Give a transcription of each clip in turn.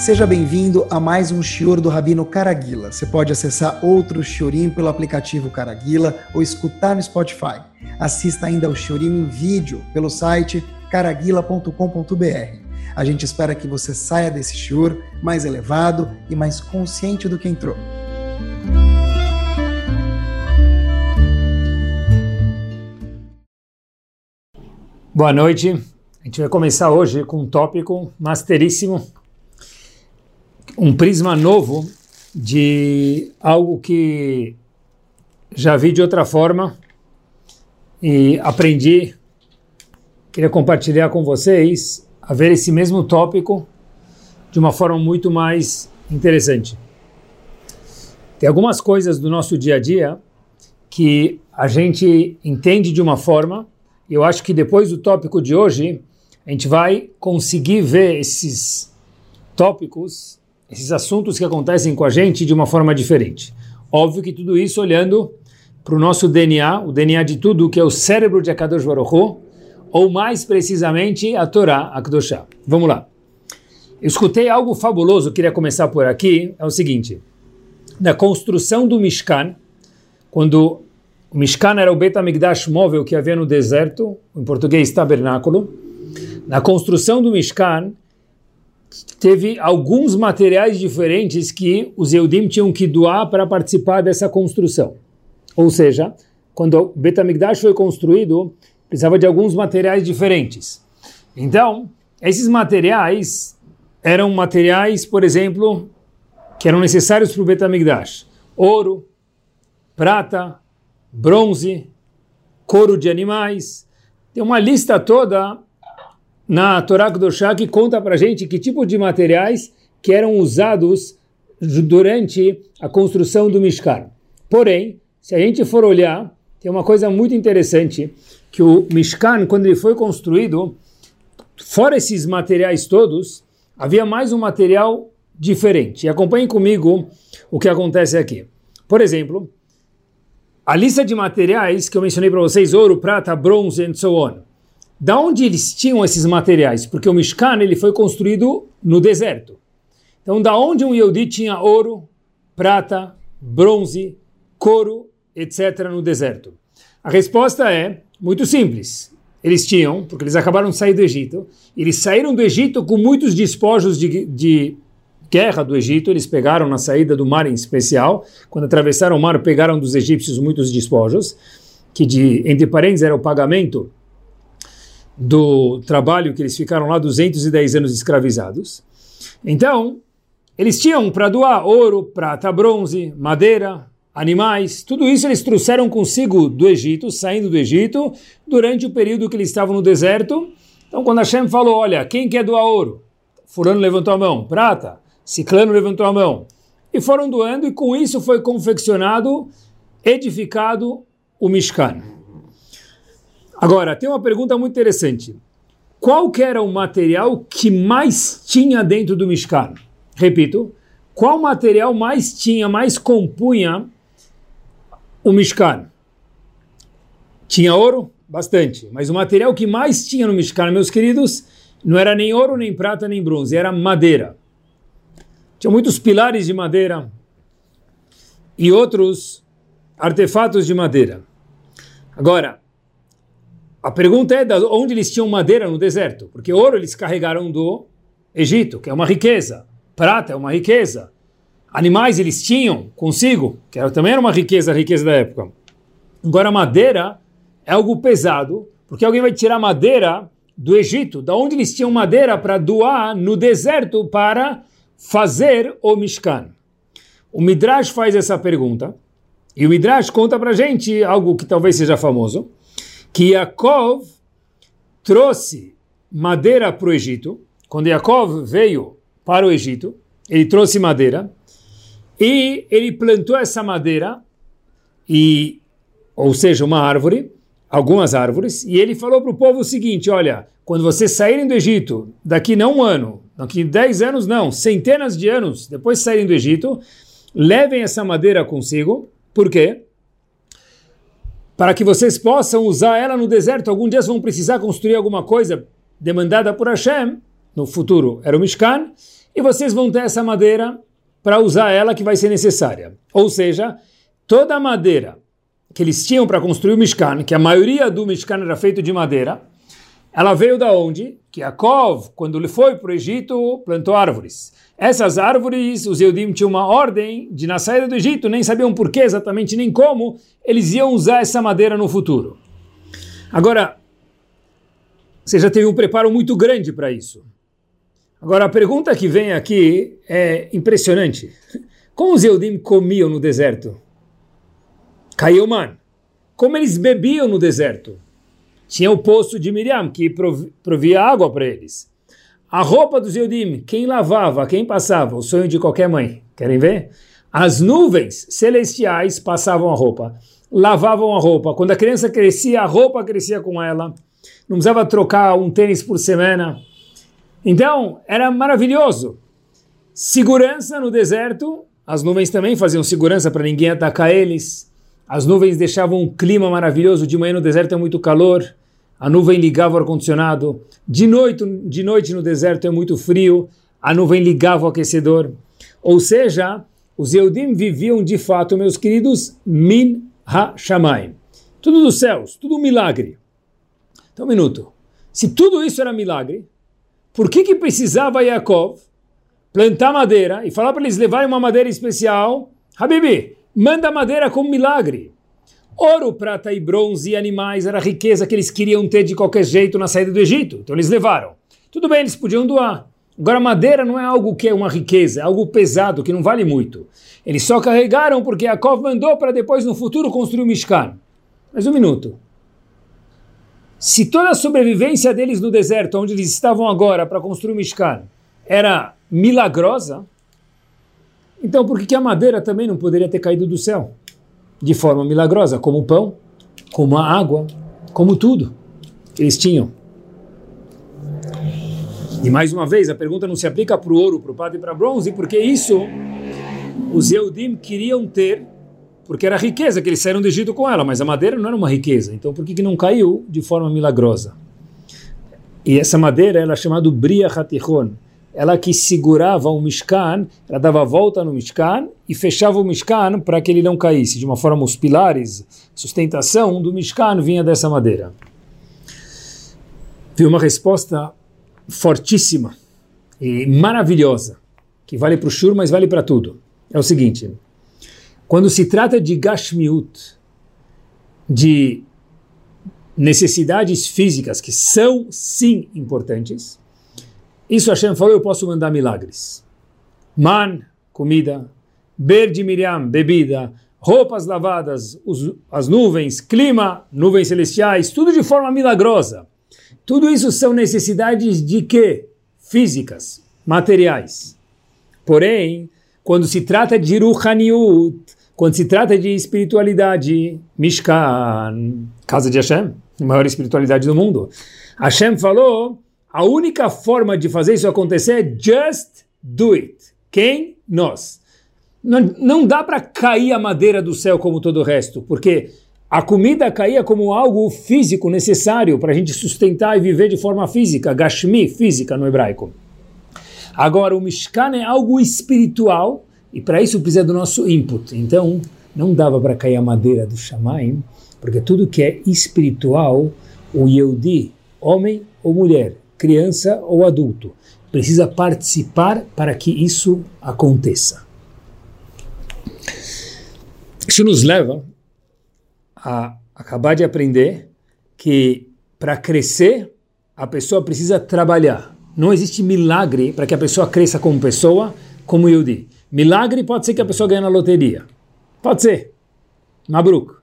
Seja bem-vindo a mais um Shior do Rabino Caraguila. Você pode acessar outro Shiorim pelo aplicativo Caraguila ou escutar no Spotify. Assista ainda ao Shiorim em vídeo pelo site caraguila.com.br. A gente espera que você saia desse Shior mais elevado e mais consciente do que entrou. Boa noite. A gente vai começar hoje com um tópico masteríssimo, um prisma novo de algo que já vi de outra forma e aprendi. Queria compartilhar com vocês a ver esse mesmo tópico de uma forma muito mais interessante. Tem algumas coisas do nosso dia a dia que a gente entende de uma forma eu acho que depois do tópico de hoje, a gente vai conseguir ver esses tópicos, esses assuntos que acontecem com a gente de uma forma diferente. Óbvio que tudo isso olhando para o nosso DNA, o DNA de tudo, que é o cérebro de Akadosh Baruch ou mais precisamente a Torá, a. Vamos lá. Eu escutei algo fabuloso, queria começar por aqui, é o seguinte. Na construção do Mishkan, quando o Mishkan era o Bet HaMikdash móvel que havia no deserto, em português tabernáculo. Na construção do Mishkan, teve alguns materiais diferentes que os Eudim tinham que doar para participar dessa construção. Ou seja, quando o Bet HaMikdash foi construído, precisava de alguns materiais diferentes. Então, esses materiais eram materiais, por exemplo, que eram necessários para o Bet HaMikdash. Ouro, prata, bronze, couro de animais. Tem uma lista toda na Torá Kedoshá que conta para gente que tipo de materiais que eram usados durante a construção do Mishkan. Porém, se a gente for olhar, tem uma coisa muito interessante, que o Mishkan, quando ele foi construído, fora esses materiais todos, havia mais um material diferente. E acompanhem comigo o que acontece aqui. Por exemplo, a lista de materiais que eu mencionei para vocês, ouro, prata, bronze and so on. Da onde eles tinham esses materiais? Porque o Mishkan ele foi construído no deserto. Então, da onde um Yehudi tinha ouro, prata, bronze, couro, etc. no deserto? A resposta é muito simples. Eles tinham, porque eles acabaram de sair do Egito, eles saíram do Egito com muitos despojos de, de guerra do Egito, eles pegaram na saída do mar em especial, quando atravessaram o mar, pegaram dos egípcios muitos despojos, que de, entre parênteses era o pagamento do trabalho que eles ficaram lá 210 anos escravizados. Então, eles tinham para doar ouro, prata, bronze, madeira, animais, tudo isso eles trouxeram consigo do Egito, saindo do Egito, durante o período que eles estavam no deserto. Então, quando Hashem falou, olha, quem quer doar ouro? Fulano levantou a mão, prata, Ciclano levantou a mão. E foram doando, e com isso foi confeccionado, edificado o Mishkan. Agora, tem uma pergunta muito interessante. Qual era o material que mais tinha dentro do Mishkan? Repito, qual material mais tinha, mais compunha o Mishkan? Tinha ouro? Bastante. Mas o material que mais tinha no Mishkan, meus queridos, não era nem ouro, nem prata, nem bronze, era madeira. Tinha muitos pilares de madeira e outros artefatos de madeira. Agora, a pergunta é de onde eles tinham madeira no deserto? Porque ouro eles carregaram do Egito, que é uma riqueza. Prata é uma riqueza. Animais eles tinham consigo, que também era uma riqueza, a riqueza da época. Agora, madeira é algo pesado, porque alguém vai tirar madeira do Egito, da onde eles tinham madeira para doar no deserto para fazer o Mishkan? O Midrash faz essa pergunta, e o Midrash conta para gente algo que talvez seja famoso, que Yaakov trouxe madeira para o Egito, quando Yaakov veio para o Egito, ele trouxe madeira, e ele plantou essa madeira, e, ou seja, uma árvore, algumas árvores, e ele falou para o povo o seguinte, olha, quando vocês saírem do Egito, daqui não um ano, daqui dez anos não, centenas de anos depois de saírem do Egito, levem essa madeira consigo. Por quê? Para que vocês possam usar ela no deserto. Algum dia vão precisar construir alguma coisa demandada por Hashem, no futuro era o Mishkan, e vocês vão ter essa madeira para usar ela que vai ser necessária. Ou seja, toda a madeira que eles tinham para construir o Mishkan, que a maioria do Mishkan era feito de madeira, ela veio da onde? Que Yaakov, quando ele foi para o Egito, plantou árvores. Essas árvores, os Eudim tinham uma ordem de, na saída do Egito, nem sabiam por que exatamente, nem como, eles iam usar essa madeira no futuro. Agora, você já teve um preparo muito grande para isso. Agora, a pergunta que vem aqui é impressionante. Como os Eudim comiam no deserto? Caiu, mano. Como eles bebiam no deserto? Tinha o poço de Miriam, que provia água para eles. A roupa dos Eudim, quem lavava, quem passava? O sonho de qualquer mãe. Querem ver? As nuvens celestiais passavam a roupa, lavavam a roupa. Quando a criança crescia, a roupa crescia com ela. Não precisava trocar um tênis por semana então, era maravilhoso. Segurança no deserto, as nuvens também faziam segurança para ninguém atacar eles. As nuvens deixavam um clima maravilhoso. De manhã no deserto é muito calor, a nuvem ligava o ar-condicionado. De noite, de noite no deserto é muito frio, a nuvem ligava o aquecedor. Ou seja, os Eudim viviam de fato, meus queridos, min ha-shamayim. Tudo dos céus, tudo um milagre. Então, um minuto. Se tudo isso era milagre, por que, que precisava Yaakov plantar madeira e falar para eles levarem uma madeira especial? Habibi, manda madeira como milagre. Ouro, prata e bronze e animais era a riqueza que eles queriam ter de qualquer jeito na saída do Egito. Então eles levaram. Tudo bem, eles podiam doar. Agora, madeira não é algo que é uma riqueza, é algo pesado, que não vale muito. Eles só carregaram porque Yaakov mandou para depois, no futuro, construir o Mishkan. Mas um minuto. Se toda a sobrevivência deles no deserto, onde eles estavam agora para construir o Mishkan, era milagrosa, então por que, que a madeira também não poderia ter caído do céu? De forma milagrosa, como o pão, como a água, como tudo eles tinham. E mais uma vez, a pergunta não se aplica para o ouro, para o prata e para o bronze, porque isso os Eudim queriam ter porque era riqueza que eles saíram do Egito com ela, mas a madeira não era uma riqueza. Então por que, que não caiu de forma milagrosa? E essa madeira ela é chamada Bria Hatichon. Ela que segurava o Mishkan, ela dava volta no Mishkan e fechava o Mishkan para que ele não caísse. De uma forma, os pilares, sustentação do Mishkan vinha dessa madeira. Foi uma resposta fortíssima e maravilhosa, que vale para o Shur, mas vale para tudo. É o seguinte, quando se trata de Gashmiut, de necessidades físicas que são sim importantes, isso Hashem falou, eu posso mandar milagres. Man, comida, ber de Miriam, bebida, roupas lavadas, os, as nuvens, clima, nuvens celestiais, tudo de forma milagrosa. Tudo isso são necessidades de quê? Físicas, materiais. Porém, quando se trata de Ruhaniut, quando se trata de espiritualidade, Mishkan, casa de Hashem, maior espiritualidade do mundo, Hashem falou, a única forma de fazer isso acontecer é just do it. Quem? Nós. Não, não dá para cair a madeira do céu como todo o resto, porque a comida caía como algo físico necessário para a gente sustentar e viver de forma física, gashmi, física no hebraico. Agora, o Mishkan é algo espiritual e para isso precisa do nosso input. Então, não dava para cair a madeira do Shamaim, porque tudo que é espiritual, o Yehudi, homem ou mulher, criança ou adulto, precisa participar para que isso aconteça. Isso nos leva a acabar de aprender que para crescer a pessoa precisa trabalhar. Não existe milagre para que a pessoa cresça como pessoa, como Yehudi. Milagre pode ser que a pessoa ganhe na loteria. Pode ser. Mabruk.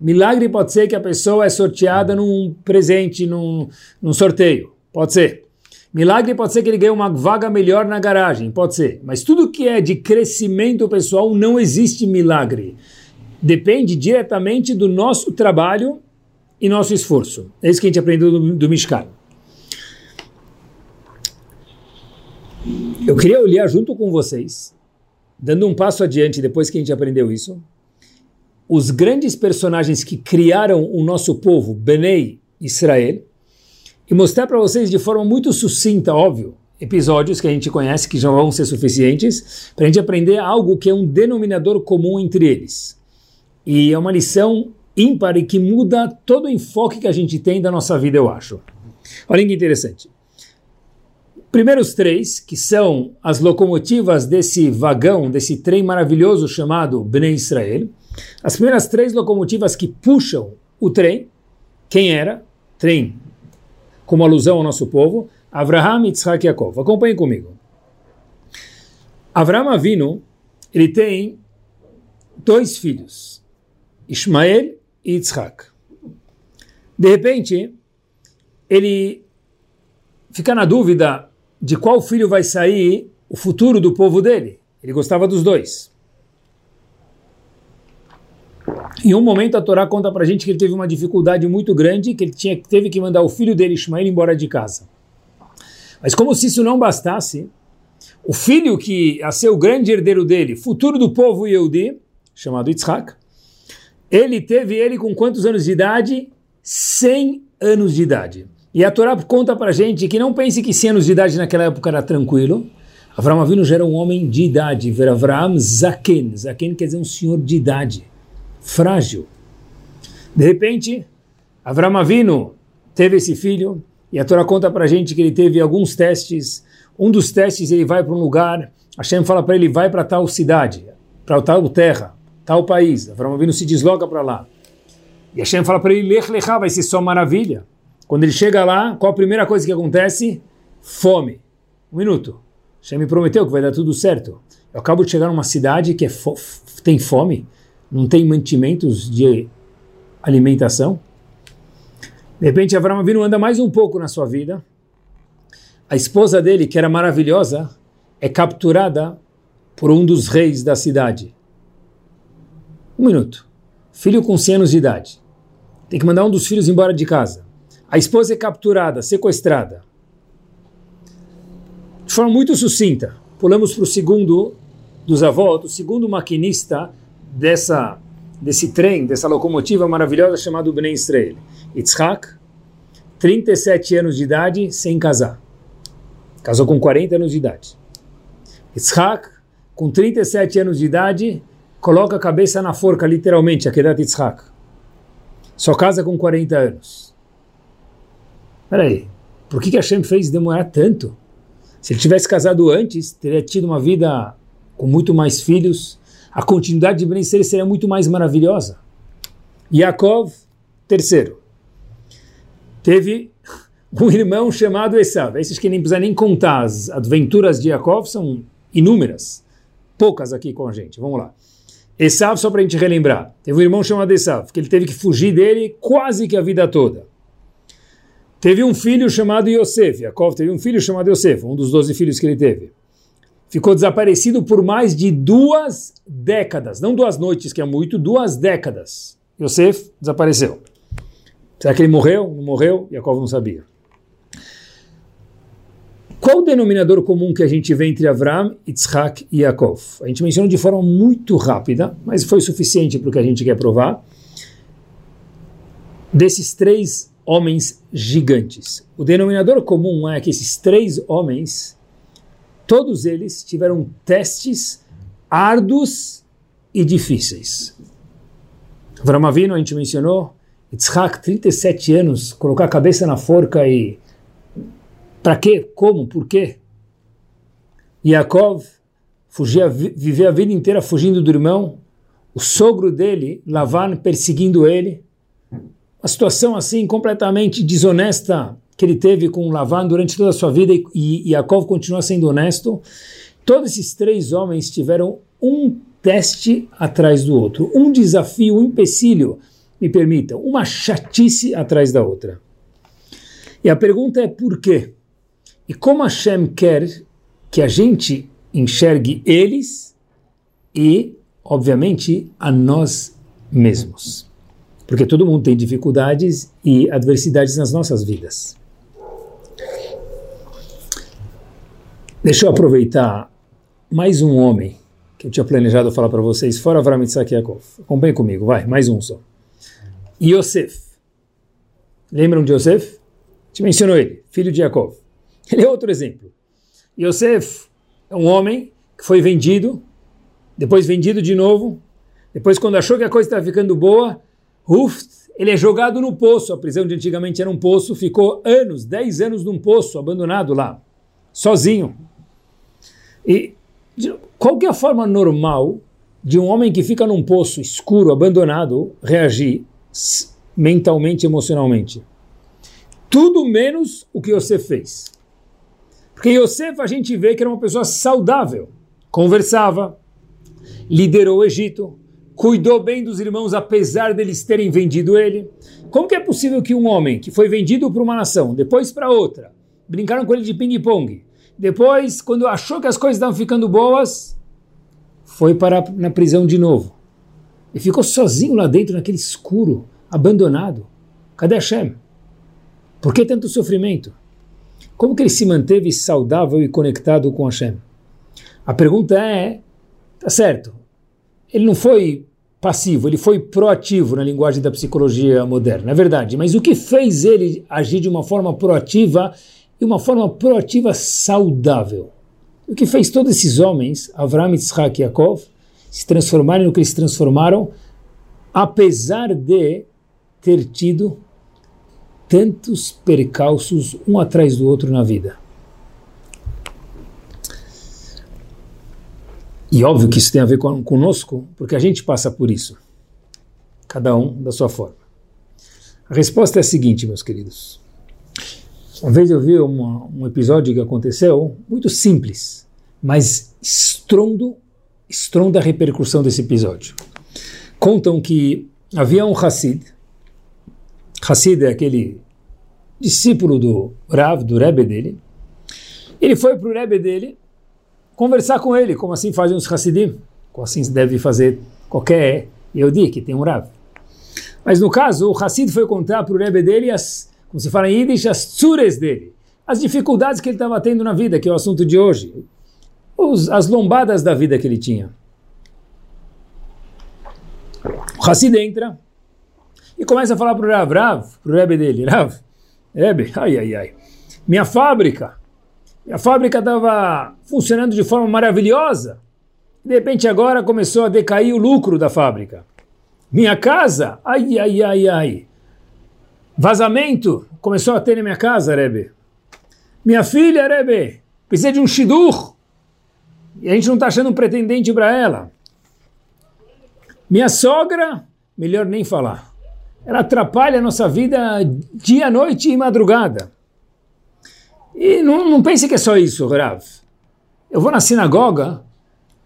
Milagre pode ser que a pessoa é sorteada num presente, num, num sorteio. Pode ser. Milagre pode ser que ele ganhe uma vaga melhor na garagem. Pode ser. Mas tudo que é de crescimento pessoal não existe milagre. Depende diretamente do nosso trabalho e nosso esforço. É isso que a gente aprendeu do, do Mishkan. Eu queria olhar junto com vocês dando um passo adiante depois que a gente aprendeu isso, os grandes personagens que criaram o nosso povo, Benei Israel, e mostrar para vocês de forma muito sucinta, óbvio, episódios que a gente conhece que já vão ser suficientes para a gente aprender algo que é um denominador comum entre eles. E é uma lição ímpar e que muda todo o enfoque que a gente tem da nossa vida, eu acho. Olha que interessante. Primeiros três, que são as locomotivas desse vagão, desse trem maravilhoso chamado Bnei Israel, as primeiras três locomotivas que puxam o trem, quem era? Trem, como alusão ao nosso povo, Avraham, Yitzhak e Yaakov. Acompanhem comigo. Avraham Avinu, ele tem dois filhos, Ismael e Yitzhak. De repente, ele fica na dúvida de qual filho vai sair o futuro do povo dele. Ele gostava dos dois. Em um momento a Torá conta para a gente que ele teve uma dificuldade muito grande, que ele tinha, teve que mandar o filho dele, Ismael, embora de casa. Mas como se isso não bastasse, o filho que ia ser o grande herdeiro dele, futuro do povo Yehudi, chamado Yitzhak, ele teve ele com quantos anos de idade? 100 anos de idade. E a Torá conta para gente que não pense que 100 anos de idade naquela época era tranquilo. Avram Avinu já era um homem de idade, ver Avram Zaken. Zaken quer dizer um senhor de idade, frágil. De repente, Avram Avinu teve esse filho, e a Torá conta para gente que ele teve alguns testes. Um dos testes ele vai para um lugar, Hashem fala para ele, vai para tal cidade, para tal terra, tal país. Avram Avinu se desloca para lá. E Hashem fala para ele, Lech Lechá, vai ser só maravilha. Quando ele chega lá, qual a primeira coisa que acontece? Fome. Um minuto. Hashem me prometeu que vai dar tudo certo. Eu acabo de chegar numa cidade que é fo tem fome, não tem mantimentos de alimentação. De repente, Avram Avinu anda mais um pouco na sua vida. A esposa dele, que era maravilhosa, é capturada por um dos reis da cidade. Um minuto. Filho com 100 anos de idade. Tem que mandar um dos filhos embora de casa. A esposa é capturada, sequestrada. De forma muito sucinta, pulamos para o segundo dos avós, o segundo maquinista dessa, desse trem, dessa locomotiva maravilhosa chamada Bnei Israel. Yitzhak, 37 anos de idade, sem casar. Casou com 40 anos de idade. Yitzhak, com 37 anos de idade, coloca a cabeça na forca, literalmente, a Kedat Yitzhak. Só casa com 40 anos. Peraí, por que, que Hashem fez demorar tanto? Se ele tivesse casado antes, teria tido uma vida com muito mais filhos, a continuidade de Ben seria muito mais maravilhosa. Yaakov, terceiro teve um irmão chamado Esav. Esses que nem precisa nem contar, as aventuras de Yaakov são inúmeras, poucas aqui com a gente. Vamos lá. Esav, só para a gente relembrar, teve um irmão chamado Esav, que ele teve que fugir dele quase que a vida toda. Teve um filho chamado Yosef, Yaakov teve um filho chamado Yosef, um dos doze filhos que ele teve. Ficou desaparecido por mais de duas décadas, não duas noites, que é muito, duas décadas. Yosef desapareceu. Será que ele morreu? Não morreu? Yaakov não sabia. Qual o denominador comum que a gente vê entre Avram, Yitzhak e Yaakov? A gente mencionou de forma muito rápida, mas foi suficiente para o que a gente quer provar. Desses três homens gigantes. O denominador comum é que esses três homens, todos eles tiveram testes árduos e difíceis. Avram Avinu, a gente mencionou, Yitzhak, 37 anos, colocar a cabeça na forca e. Para quê? Como? Por quê? Yaakov fugia, viver a vida inteira fugindo do irmão, o sogro dele, Lavan, perseguindo ele. Uma situação assim completamente desonesta que ele teve com Lavan durante toda a sua vida e, e Yaakov continua sendo honesto. Todos esses três homens tiveram um teste atrás do outro, um desafio, um empecilho me permitam, uma chatice atrás da outra. E a pergunta é por quê? E como Hashem quer que a gente enxergue eles e, obviamente, a nós mesmos. Porque todo mundo tem dificuldades e adversidades nas nossas vidas. Deixa eu aproveitar mais um homem que eu tinha planejado falar para vocês, fora Avram Yitzhak Yaakov. Acompanhe comigo, vai, mais um só. Yosef. Lembram de Yosef? Te mencionou ele, filho de Jacob. Ele é outro exemplo. Yosef é um homem que foi vendido, depois vendido de novo, depois quando achou que a coisa estava ficando boa, uf, ele é jogado no poço, a prisão de antigamente era um poço, ficou anos, 10 anos num poço, abandonado lá, sozinho. E qual é a forma normal de um homem que fica num poço escuro, abandonado, reagir mentalmente, emocionalmente? Tudo menos o que você fez. Porque Yosef a gente vê que era uma pessoa saudável, conversava, liderou o Egito, cuidou bem dos irmãos apesar deles terem vendido ele. Como que é possível que um homem que foi vendido para uma nação, depois para outra, brincaram com ele de ping-pong, depois, quando achou que as coisas estavam ficando boas, foi para na prisão de novo. E ficou sozinho lá dentro, naquele escuro, abandonado. Cadê Hashem? Por que tanto sofrimento? Como que ele se manteve saudável e conectado com Hashem? A pergunta é, tá certo, ele não foi passivo, ele foi proativo na linguagem da psicologia moderna, é verdade, mas o que fez ele agir de uma forma proativa e uma forma proativa saudável? O que fez todos esses homens, Avram, Yitzhak e Yaakov, se transformarem no que eles transformaram, apesar de ter tido tantos percalços um atrás do outro na vida. E óbvio que isso tem a ver com, conosco, porque a gente passa por isso. Cada um da sua forma. A resposta é a seguinte, meus queridos. Uma vez eu vi uma, um episódio que aconteceu, muito simples, mas estrondo, estronda a repercussão desse episódio. Contam que havia um Hassid, Hassid é aquele discípulo do Rav, do Rebbe dele, ele foi para o Rebbe dele conversar com ele, como assim fazem os Hassidim, como assim deve fazer qualquer Yehudi que tem um Rav. Mas no caso, o Hassid foi contar para o Rebbe dele as, como se fala em Yiddish, as tsures dele, as dificuldades que ele estava tendo na vida, que é o assunto de hoje, os, as lombadas da vida que ele tinha. O Hassid entra e começa a falar para o Rav, Rav, para o Rebbe dele, Rav, Rebbe, ai, ai, ai, minha fábrica, a fábrica estava funcionando de forma maravilhosa. De repente agora começou a decair o lucro da fábrica. Minha casa, ai, ai, ai, ai. Vazamento começou a ter na minha casa, Rebbe. Minha filha, Rebbe, precisa de um shidur. E a gente não está achando um pretendente para ela. Minha sogra, melhor nem falar. Ela atrapalha a nossa vida dia, noite e madrugada. E não, não pense que é só isso, Rav. Eu vou na sinagoga,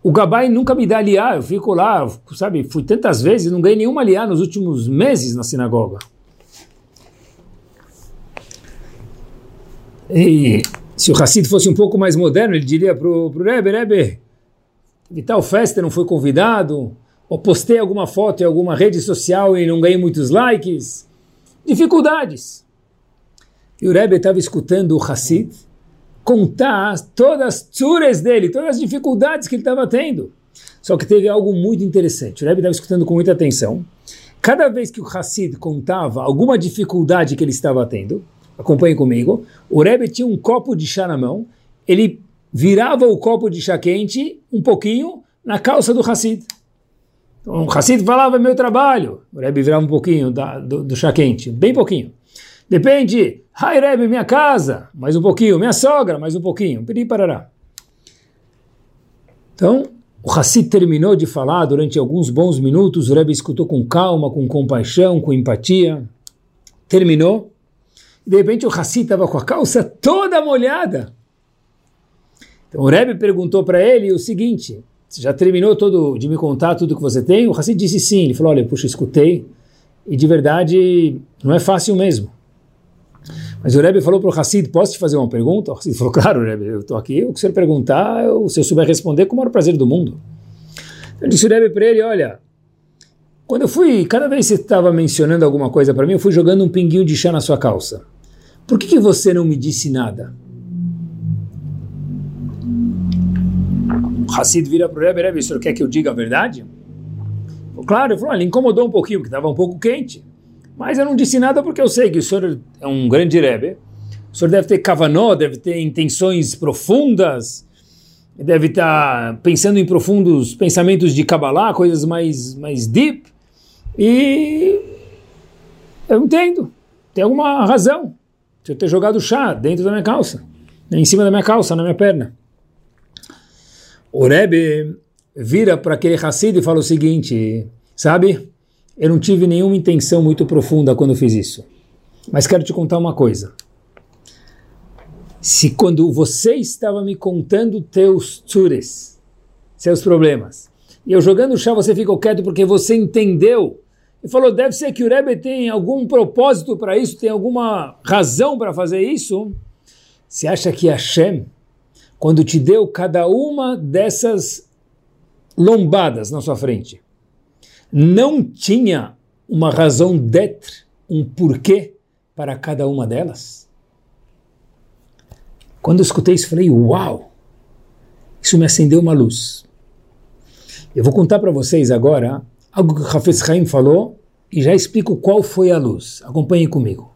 o Gabai nunca me dá aliá, eu fico lá, sabe, fui tantas vezes, não ganhei nenhuma aliá nos últimos meses na sinagoga. E se o Hassid fosse um pouco mais moderno, ele diria para o Rebbe, Rebbe, de tal festa não foi convidado, ou postei alguma foto em alguma rede social e não ganhei muitos likes. Dificuldades. E o Rebbe estava escutando o Hassid contar todas as tsures dele, todas as dificuldades que ele estava tendo. Só que teve algo muito interessante. O Rebbe estava escutando com muita atenção. Cada vez que o Hassid contava alguma dificuldade que ele estava tendo, acompanhe comigo, o Rebbe tinha um copo de chá na mão, ele virava o copo de chá quente um pouquinho na calça do Hassid. Então, o Hassid falava, meu trabalho. O Rebbe virava um pouquinho da, do, do chá quente, bem pouquinho. Depende, Hai Rebbe, minha casa, mais um pouquinho, minha sogra, mais um pouquinho, pedi parará. Então, o Hassid terminou de falar durante alguns bons minutos, o Rebbe escutou com calma, com compaixão, com empatia, terminou, e de repente o Hassid estava com a calça toda molhada. Então o Rebbe perguntou para ele o seguinte, você já terminou todo de me contar tudo que você tem? O Hassid disse sim, ele falou, olha, puxa, escutei, e de verdade não é fácil mesmo. Mas o Rebbe falou para o Hassid, posso te fazer uma pergunta? O Hassid falou, claro, Rebbe, eu estou aqui, o que o senhor perguntar, eu, se eu souber responder, com o maior prazer do mundo. Eu disse o Rebbe para ele, olha, quando eu fui, cada vez que você estava mencionando alguma coisa para mim, eu fui jogando um pinguinho de chá na sua calça. Por que, que você não me disse nada? O Hassid vira para o Rebbe, Rebbe, o senhor quer que eu diga a verdade? Claro, ele falou, ele incomodou um pouquinho, porque estava um pouco quente. Mas eu não disse nada porque eu sei que o senhor é um grande Rebbe, O senhor deve ter kavanó, deve ter intenções profundas, deve estar pensando em profundos pensamentos de Kabbalah, coisas mais, mais deep. E eu entendo, tem alguma razão de eu ter jogado chá dentro da minha calça, em cima da minha calça, na minha perna. O Rebbe vira para aquele Hassid e fala o seguinte, sabe, eu não tive nenhuma intenção muito profunda quando fiz isso, mas quero te contar uma coisa. Se quando você estava me contando teus tsures, seus problemas, e eu jogando chá você ficou quieto porque você entendeu e falou, deve ser que o Rebbe tem algum propósito para isso, tem alguma razão para fazer isso. Você acha que Hashem, quando te deu cada uma dessas lombadas na sua frente, não tinha uma razão d'être, um porquê para cada uma delas? Quando eu escutei isso, falei, uau, isso me acendeu uma luz. Eu vou contar para vocês agora algo que Hafez Haim falou e já explico qual foi a luz. Acompanhem comigo.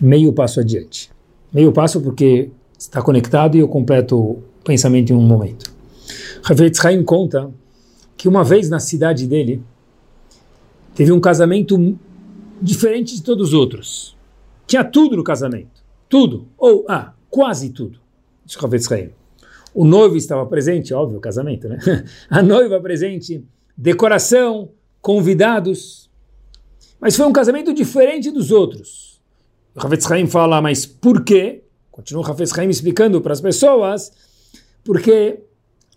Meio passo adiante. Meio passo porque está conectado e eu completo o pensamento em um momento. Hafez Haim conta que uma vez na cidade dele teve um casamento diferente de todos os outros. Tinha tudo no casamento. Tudo. Ou, ah, quase tudo. Diz Hafez Haim. O noivo estava presente, óbvio, casamento, né? A noiva presente, decoração, convidados. Mas foi um casamento diferente dos outros. O Hafetz Haim fala, mas por quê? Continua o Hafetz Haim explicando para as pessoas, porque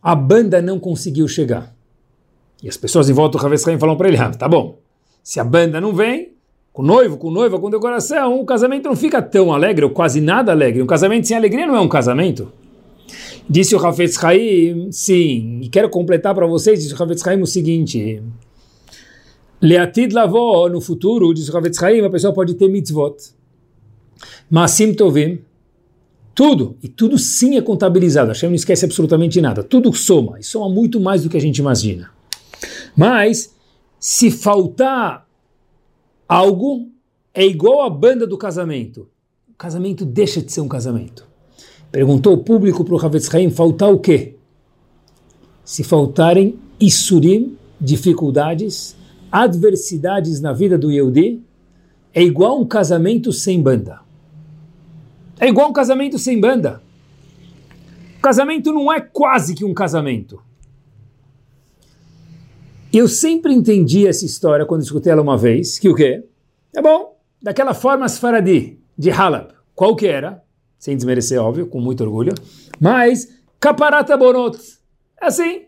a banda não conseguiu chegar. E as pessoas em volta do Hafetz Haim falam para ele, ah, tá bom, se a banda não vem, com noivo, com noiva, com decoração, o casamento não fica tão alegre, ou quase nada alegre. Um casamento sem alegria não é um casamento. Disse o Hafetz Haim, sim, e quero completar para vocês, disse o Hafetz Haim o seguinte, Leatid lavó, no futuro, diz o Hafetz Haim, a pessoa pode ter mitzvot, masim tovim, tudo, e tudo sim é contabilizado, Hashem não esquece absolutamente nada, tudo soma, e soma muito mais do que a gente imagina. Mas, se faltar algo, é igual a banda do casamento. O casamento deixa de ser um casamento. Perguntou o público para o Havetz Haim, faltar o quê? Se faltarem Isurim, dificuldades, adversidades na vida do Yehudi, é igual um casamento sem banda. É igual um casamento sem banda. O casamento não é quase que um casamento. Eu sempre entendi essa história quando escutei ela uma vez, que o quê? É bom, daquela forma as Faradi, de Halab, qual que era? Sem desmerecer, óbvio, com muito orgulho. Mas, caparata bonot. É assim.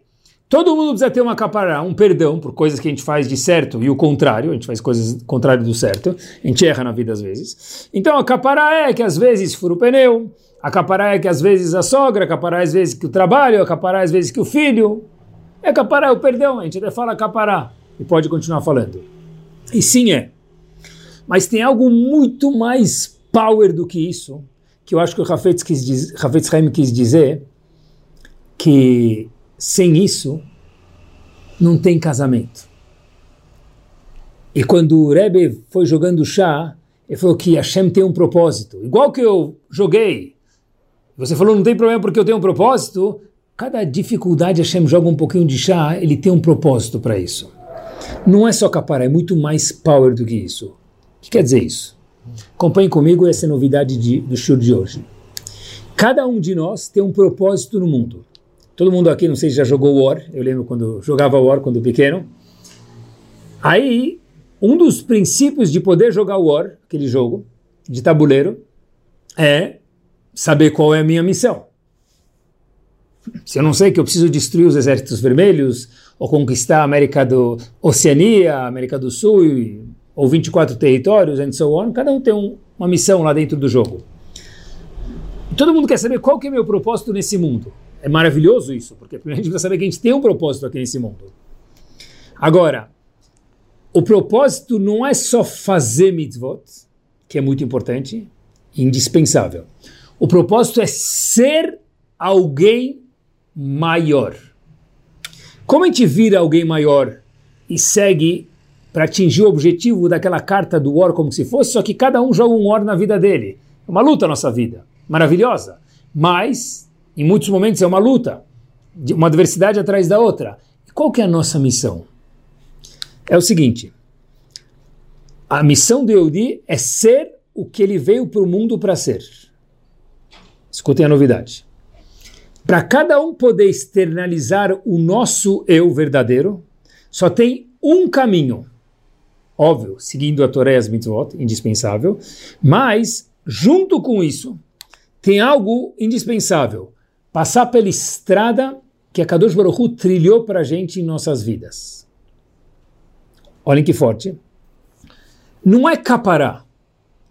Todo mundo precisa ter uma capará, um perdão por coisas que a gente faz de certo e o contrário, a gente faz coisas contrário do certo, a gente erra na vida às vezes. Então a capará é que às vezes fura o pneu, a capará é que às vezes a sogra, a capará é às vezes que o trabalho, a capará é às vezes que o filho. É capará, é o perdão, a gente até fala capará e pode continuar falando. E sim é. Mas tem algo muito mais power do que isso, que eu acho que o Hafetz, quis diz, Haim quis dizer que sem isso não tem casamento. E quando o Rebbe foi jogando chá, ele falou que Hashem tem um propósito. Igual que eu joguei, você falou não tem problema porque eu tenho um propósito. Cada dificuldade Hashem joga um pouquinho de chá, ele tem um propósito para isso. Não é só capara, é muito mais power do que isso. O que quer dizer isso? Acompanhe comigo essa novidade de, do show de hoje. Cada um de nós tem um propósito no mundo. Todo mundo aqui, não sei se já jogou War, eu lembro quando jogava War quando pequeno. Aí, um dos princípios de poder jogar War, aquele jogo de tabuleiro, é saber qual é a minha missão. Se eu não sei que eu preciso destruir os exércitos vermelhos, ou conquistar a América do Oceania, América do Sul e ou 24 territórios, and so on, cada um tem um, uma missão lá dentro do jogo. Todo mundo quer saber qual que é meu propósito nesse mundo. É maravilhoso isso, porque primeiro a gente precisa saber que a gente tem um propósito aqui nesse mundo. Agora, o propósito não é só fazer mitzvot, que é muito importante, indispensável. O propósito é ser alguém maior. Como a gente vira alguém maior e segue para atingir o objetivo daquela carta do War como se fosse, só que cada um joga um War na vida dele. É uma luta a nossa vida, maravilhosa. Mas, em muitos momentos, é uma luta, uma adversidade atrás da outra. E qual que é a nossa missão? É o seguinte, a missão do Yehudi é ser o que ele veio para o mundo para ser. Escutem a novidade. Para cada um poder externalizar o nosso eu verdadeiro, só tem um caminho. Óbvio, seguindo a Torá e as mitzvot, indispensável. Mas, junto com isso, tem algo indispensável. Passar pela estrada que a Kadosh Baruch Hu trilhou para a gente em nossas vidas. Olhem que forte. Não é capará.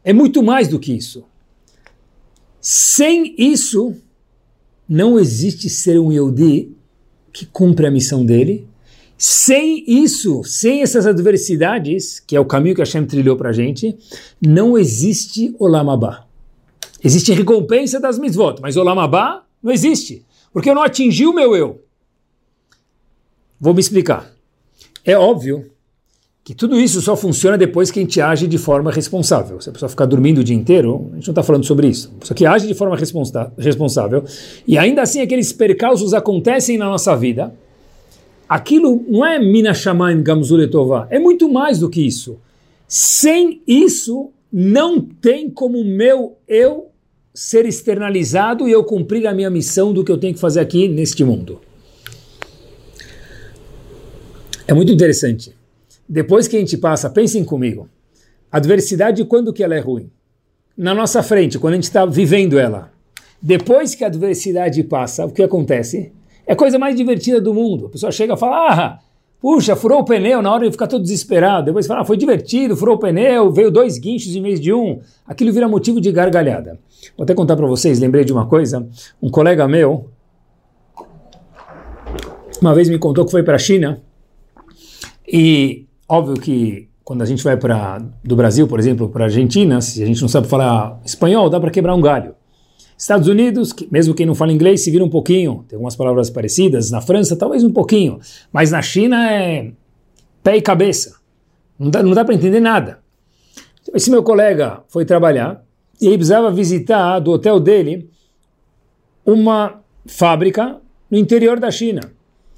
É muito mais do que isso. Sem isso, não existe ser um Yehudi que cumpre a missão dele. Sem isso, sem essas adversidades, que é o caminho que Hashem trilhou para a gente, não existe Olam Abba. Existe recompensa das mitzvot, mas Olam Abba não existe, porque eu não atingi o meu eu. Vou me explicar. É óbvio que tudo isso só funciona depois que a gente age de forma responsável. Se a pessoa ficar dormindo o dia inteiro, a gente não está falando sobre isso. Só que age de forma responsável e ainda assim aqueles percalços acontecem na nossa vida. Aquilo não é mina shamaim gamzuletová, é muito mais do que isso. Sem isso, não tem como meu eu ser externalizado e eu cumprir a minha missão do que eu tenho que fazer aqui neste mundo. É muito interessante. Depois que a gente passa, pensem comigo, adversidade quando que ela é ruim? Na nossa frente, quando a gente está vivendo ela. Depois que a adversidade passa, o que acontece? É a coisa mais divertida do mundo. A pessoa chega e fala, ah, puxa, furou o pneu, na hora ele fica todo desesperado. Depois fala, ah, foi divertido, furou o pneu, veio dois guinchos em vez de um. Aquilo vira motivo de gargalhada. Vou até contar para vocês, lembrei de uma coisa. Um colega meu, uma vez me contou que foi para a China e Óbvio que quando a gente vai para do Brasil, por exemplo, para a Argentina, se a gente não sabe falar espanhol, dá para quebrar um galho. Estados Unidos, mesmo quem não fala inglês, se vira um pouquinho, tem algumas palavras parecidas. Na França, talvez um pouquinho. Mas na China é pé e cabeça. Não dá, não dá para entender nada. Esse meu colega foi trabalhar e ele precisava visitar do hotel dele uma fábrica no interior da China.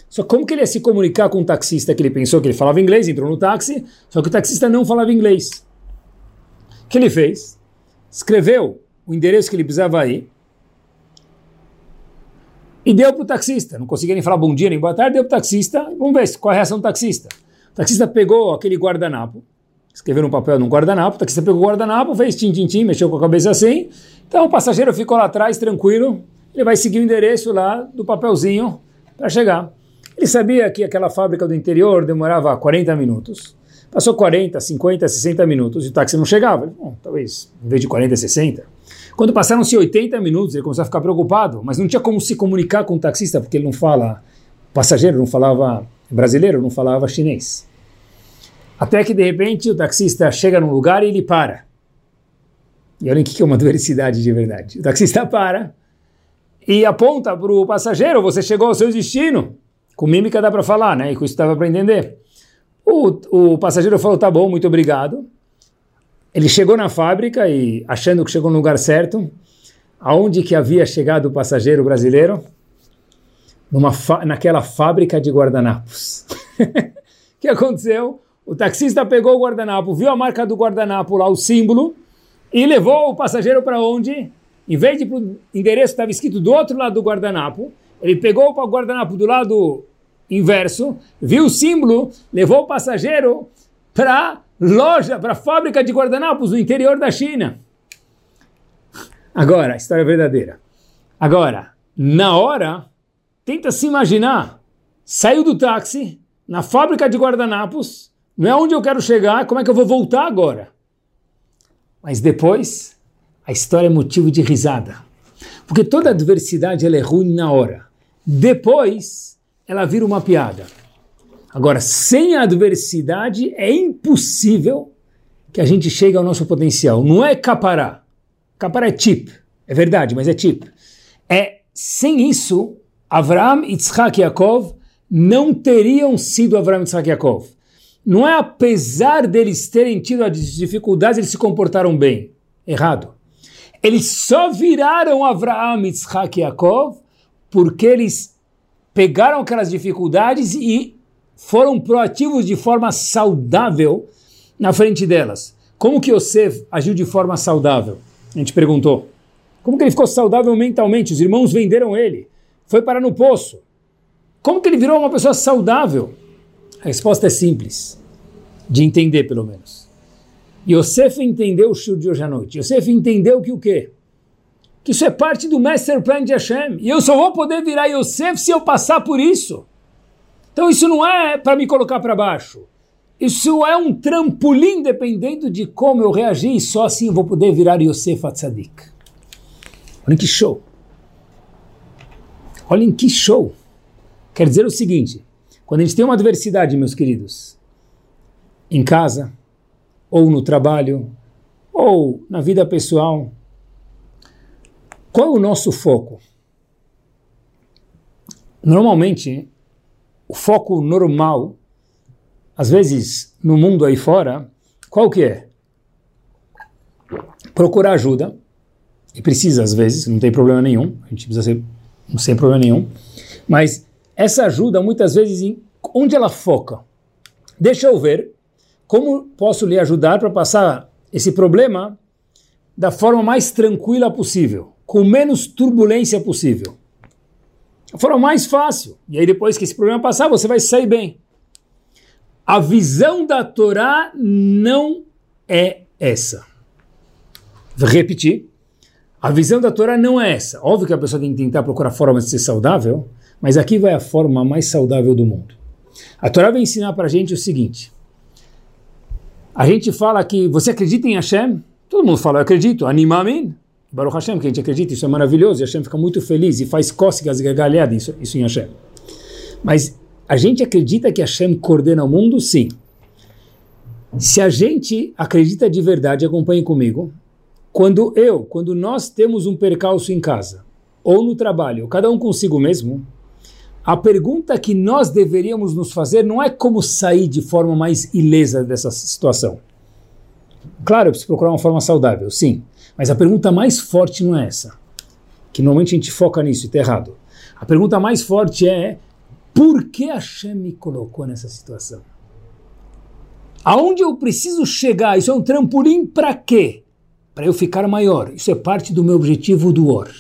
Só como que ele ia se comunicar com o taxista que ele pensou que ele falava inglês, entrou no táxi, só que o taxista não falava inglês. O que ele fez? Escreveu o endereço que ele precisava ir e deu para o taxista. Não conseguia nem falar bom dia nem boa tarde, deu para o taxista. Vamos ver qual é a reação do taxista. O taxista pegou aquele guardanapo, escreveu no papel num guardanapo, o taxista pegou o guardanapo, fez tim-tim-tim, mexeu com a cabeça assim. Então o passageiro ficou lá atrás, tranquilo, ele vai seguir o endereço lá do papelzinho para chegar. Ele sabia que aquela fábrica do interior demorava 40 minutos. Passou 40, 50, 60 minutos e o táxi não chegava. Bom, talvez em vez de 40, 60. Quando passaram-se 80 minutos, ele começou a ficar preocupado, mas não tinha como se comunicar com o taxista, porque ele não fala, passageiro não falava brasileiro, não falava chinês. Até que de repente o taxista chega num lugar e ele para. E olhem o que é uma adversidade de verdade. O taxista para e aponta para o passageiro: você chegou ao seu destino. Com mímica dá para falar, né? E com isso dava para entender. O, o passageiro falou, tá bom, muito obrigado. Ele chegou na fábrica e, achando que chegou no lugar certo, aonde que havia chegado o passageiro brasileiro? Numa naquela fábrica de guardanapos. O que aconteceu? O taxista pegou o guardanapo, viu a marca do guardanapo lá, o símbolo, e levou o passageiro para onde? Em vez de o endereço estava escrito do outro lado do guardanapo, ele pegou o guardanapo do lado inverso, viu o símbolo, levou o passageiro para loja, para fábrica de guardanapos no interior da China. Agora, história verdadeira. Agora, na hora, tenta se imaginar, saiu do táxi, na fábrica de guardanapos, não é onde eu quero chegar, como é que eu vou voltar agora? Mas depois, a história é motivo de risada. Porque toda adversidade ela é ruim na hora. Depois, ela vira uma piada. Agora, sem a adversidade, é impossível que a gente chegue ao nosso potencial. Não é capará. Capará é chip. É verdade, mas é chip. É, sem isso, Avraham, Yitzhak e Yaakov não teriam sido Avraham, Yitzhak e Yaakov. Não é apesar deles terem tido as dificuldades, eles se comportaram bem. Errado. Eles só viraram Avraham, Yitzhak e Yaakov porque eles pegaram aquelas dificuldades e foram proativos de forma saudável na frente delas. Como que Yosef agiu de forma saudável? A gente perguntou. Como que ele ficou saudável mentalmente? Os irmãos venderam ele. Foi parar no poço. Como que ele virou uma pessoa saudável? A resposta é simples, de entender pelo menos. Yosef entendeu o shur de hoje à noite. Yosef entendeu que o quê? Que isso é parte do master plan de Hashem. E eu só vou poder virar Yosef se eu passar por isso. Então isso não é para me colocar para baixo. Isso é um trampolim dependendo de como eu reagir. E só assim eu vou poder virar Yosef Atzadik. Olhem que show. Olhem que show. Quer dizer o seguinte, quando a gente tem uma adversidade, meus queridos, em casa, ou no trabalho, ou na vida pessoal, qual é o nosso foco? Normalmente, o foco normal, às vezes no mundo aí fora, qual que é? Procurar ajuda, e precisa às vezes, não tem problema nenhum, a gente precisa ser sem problema nenhum, mas essa ajuda muitas vezes em onde ela foca. Deixa eu ver como posso lhe ajudar para passar esse problema da forma mais tranquila possível, com menos turbulência possível. A forma mais fácil. E aí depois que esse problema passar, você vai sair bem. A visão da Torá não é essa. Vou repetir. A visão da Torá não é essa. Óbvio que a pessoa tem que tentar procurar formas de ser saudável, mas aqui vai a forma mais saudável do mundo. A Torá vai ensinar para a gente o seguinte. A gente fala que você acredita em Hashem? Todo mundo fala, eu acredito. Animamin. Baruch Hashem, que a gente acredita, isso é maravilhoso. E Hashem fica muito feliz e faz cócegas e gargalhadas isso, isso em Hashem. Mas a gente acredita que Hashem coordena o mundo? Sim. Se a gente acredita de verdade, acompanhe comigo, quando eu, quando nós temos um percalço em casa, ou no trabalho, cada um consigo mesmo, a pergunta que nós deveríamos nos fazer não é como sair de forma mais ilesa dessa situação. Claro, eu preciso procurar uma forma saudável, sim. Mas a pergunta mais forte não é essa. Que normalmente a gente foca nisso e está errado. A pergunta mais forte é: por que Hashem me colocou nessa situação? Aonde eu preciso chegar? Isso é um trampolim para quê? para eu ficar maior. Isso é parte do meu objetivo do Or.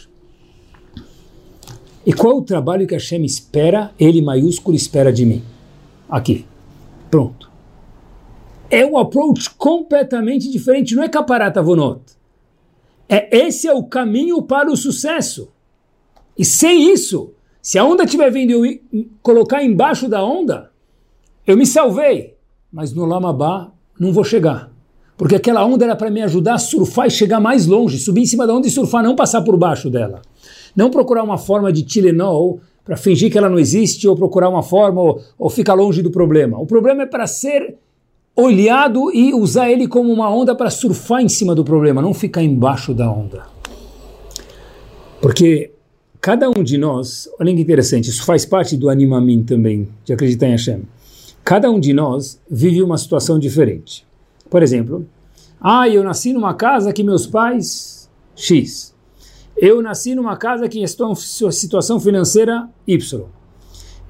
E qual o trabalho que Hashem espera, ele maiúsculo espera de mim? Aqui. Pronto. É um approach completamente diferente, não é caparata vonot. É, esse é o caminho para o sucesso. E sem isso, se a onda estiver vindo eu colocar embaixo da onda, eu me salvei. Mas no Lamabá não vou chegar porque aquela onda era para me ajudar a surfar e chegar mais longe, subir em cima da onda e surfar, não passar por baixo dela. Não procurar uma forma de Tilenol para fingir que ela não existe, ou procurar uma forma, ou, ou ficar longe do problema. O problema é para ser olhado e usar ele como uma onda para surfar em cima do problema, não ficar embaixo da onda. Porque cada um de nós, olha que interessante, isso faz parte do animamim também, de acreditar em Hashem. Cada um de nós vive uma situação diferente. Por exemplo, ah, eu nasci numa casa que meus pais X. Eu nasci numa casa que estou em situação financeira Y.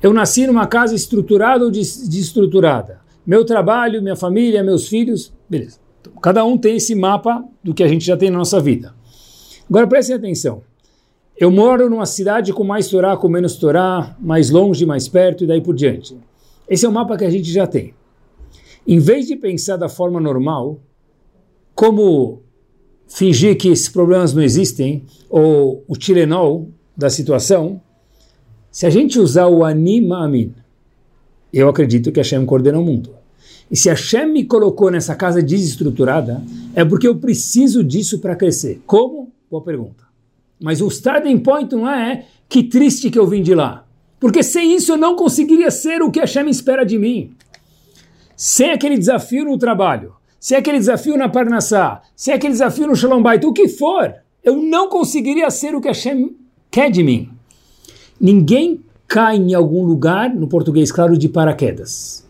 Eu nasci numa casa estruturada ou desestruturada. Meu trabalho, minha família, meus filhos, beleza. Então, cada um tem esse mapa do que a gente já tem na nossa vida. Agora prestem atenção. Eu moro numa cidade com mais Torá, com menos Torá, mais longe, mais perto e daí por diante. Esse é o mapa que a gente já tem. Em vez de pensar da forma normal, como fingir que esses problemas não existem, ou o Tilenol da situação, se a gente usar o Anima Amin, eu acredito que Hashem coordena o mundo. E se Hashem me colocou nessa casa desestruturada, é porque eu preciso disso para crescer. Como? Boa pergunta. Mas o starting point não é que triste que eu vim de lá. Porque sem isso eu não conseguiria ser o que Hashem espera de mim sem aquele desafio no trabalho, sem aquele desafio na Parnassá, sem aquele desafio no Shalom Bait, o que for, eu não conseguiria ser o que Hashem quer de mim. Ninguém cai em algum lugar, no português claro, de paraquedas.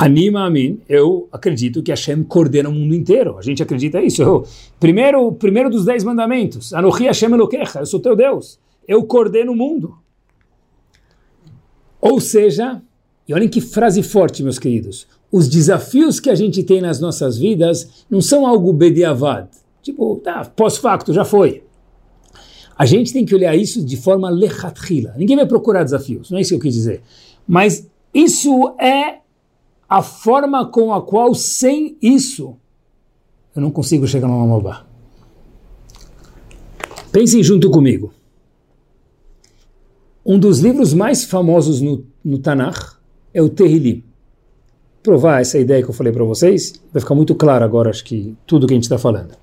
Anima a mim, eu acredito que Hashem coordena o mundo inteiro. A gente acredita isso. Eu, primeiro, primeiro dos dez mandamentos, Anohi Hashem Elokecha, eu sou teu Deus. Eu coordeno o mundo. Ou seja, e olhem que frase forte, meus queridos, os desafios que a gente tem nas nossas vidas não são algo bediavad, tipo, tá, pós-facto, já foi. A gente tem que olhar isso de forma lechatchila. Ninguém vai procurar desafios, não é isso que eu quis dizer. Mas isso é a forma com a qual, sem isso, eu não consigo chegar no Mamobá. Pensem junto comigo. Um dos livros mais famosos no, no Tanakh é o Terrilim. Provar essa ideia que eu falei para vocês, vai ficar muito claro agora, acho que tudo que a gente está falando.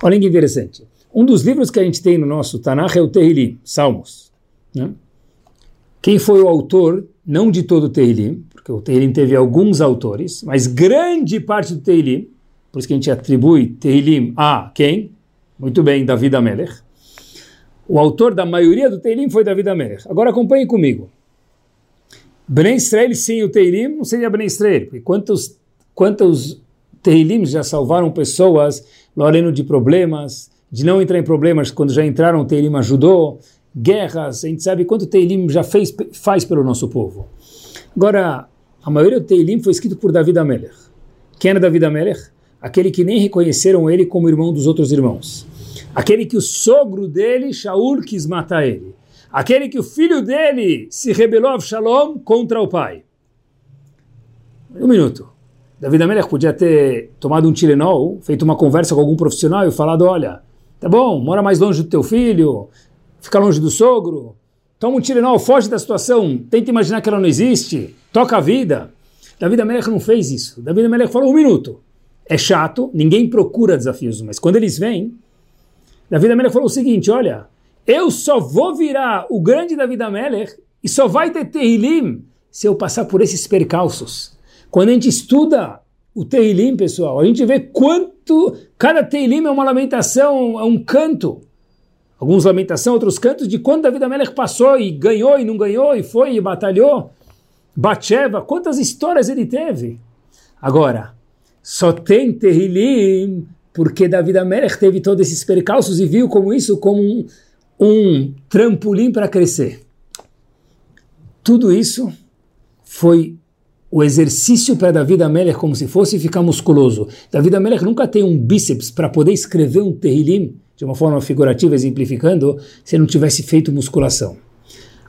Olha que interessante. Um dos livros que a gente tem no nosso Tanakh é o Terrilim, Salmos. Né? Quem foi o autor, não de todo o Terrilim, porque o Terrilim teve alguns autores, mas grande parte do Terrilim, por isso que a gente atribui Terrilim a quem? Muito bem, David Amelech. O autor da maioria do Teilim foi David Amelech. Agora acompanhe comigo. Bnei Israel sem o Teilim não seria Bnei Israel. Quantos, quantos Teilim já salvaram pessoas, loreno de problemas, de não entrar em problemas quando já entraram, o Teilim ajudou, guerras, a gente sabe quanto Teilim já fez, faz pelo nosso povo. Agora, a maioria do Teilim foi escrito por David Amelech. Quem era David Amelech? Aquele que nem reconheceram ele como irmão dos outros irmãos. Aquele que o sogro dele, Shaul, quis matar ele. Aquele que o filho dele se rebelou a Shalom contra o pai. Um minuto. David Amelech podia ter tomado um Tilenol, feito uma conversa com algum profissional e falado, olha, tá bom, mora mais longe do teu filho, fica longe do sogro, toma um Tilenol, foge da situação, tenta imaginar que ela não existe, toca a vida. David Amelech não fez isso. David Amelech falou, um minuto. É chato, ninguém procura desafios, mas quando eles vêm, David Amelech falou o seguinte, olha, eu só vou virar o grande David Amelech e só vai ter Tehilim se eu passar por esses percalços. Quando a gente estuda o Tehilim, pessoal, a gente vê quanto cada Tehilim é uma lamentação, é um canto. Alguns lamentação, outros cantos de quando David Amelech passou e ganhou e não ganhou e foi e batalhou. Batsheva, quantas histórias ele teve. Agora, só tem Tehilim porque David Amelech teve todos esses percalços e viu como isso como um, um trampolim para crescer. Tudo isso foi o exercício para David Amelech como se fosse ficar musculoso. David Amelech nunca tem um bíceps para poder escrever um terrilim de uma forma figurativa, exemplificando, se não tivesse feito musculação.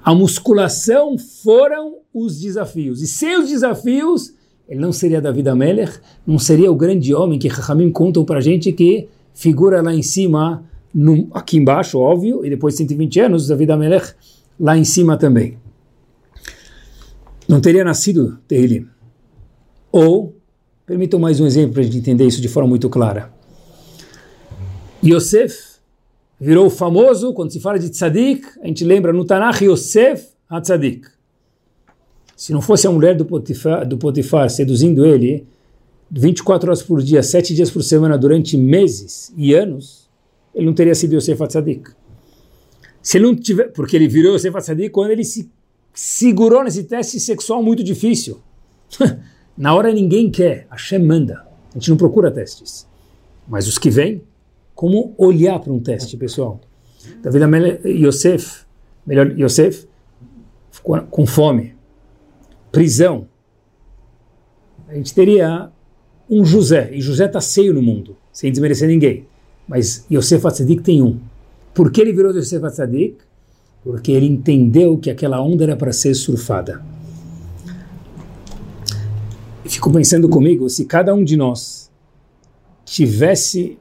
A musculação foram os desafios. E sem os desafios, ele não seria David Amelech, não seria o grande homem que Rahamim contam para gente que figura lá em cima, no, aqui embaixo, óbvio, e depois de 120 anos, David Amelech lá em cima também. Não teria nascido Tehillim. Ou, permitam mais um exemplo para a gente entender isso de forma muito clara. Yosef virou famoso, quando se fala de tzadik, a gente lembra no Tanakh Yosef a tzadik. Se não fosse a mulher do Potifar, do Potifar seduzindo ele 24 horas por dia, 7 dias por semana, durante meses e anos, ele não teria sido Yosef Atzadik. Se ele não tiver, porque ele virou Yosef Atzadik quando ele se segurou nesse teste sexual muito difícil. Na hora ninguém quer, Hashem manda. A gente não procura testes. Mas os que vêm, como olhar para um teste, pessoal? Amel, Yosef, melhor, Yosef, com fome, prisão, a gente teria um José, e José está seio no mundo, sem desmerecer ninguém. Mas Yosef Atzadik tem um. Por que ele virou Yosef Atzadik? Porque ele entendeu que aquela onda era para ser surfada. E fico pensando comigo, se cada um de nós tivesse,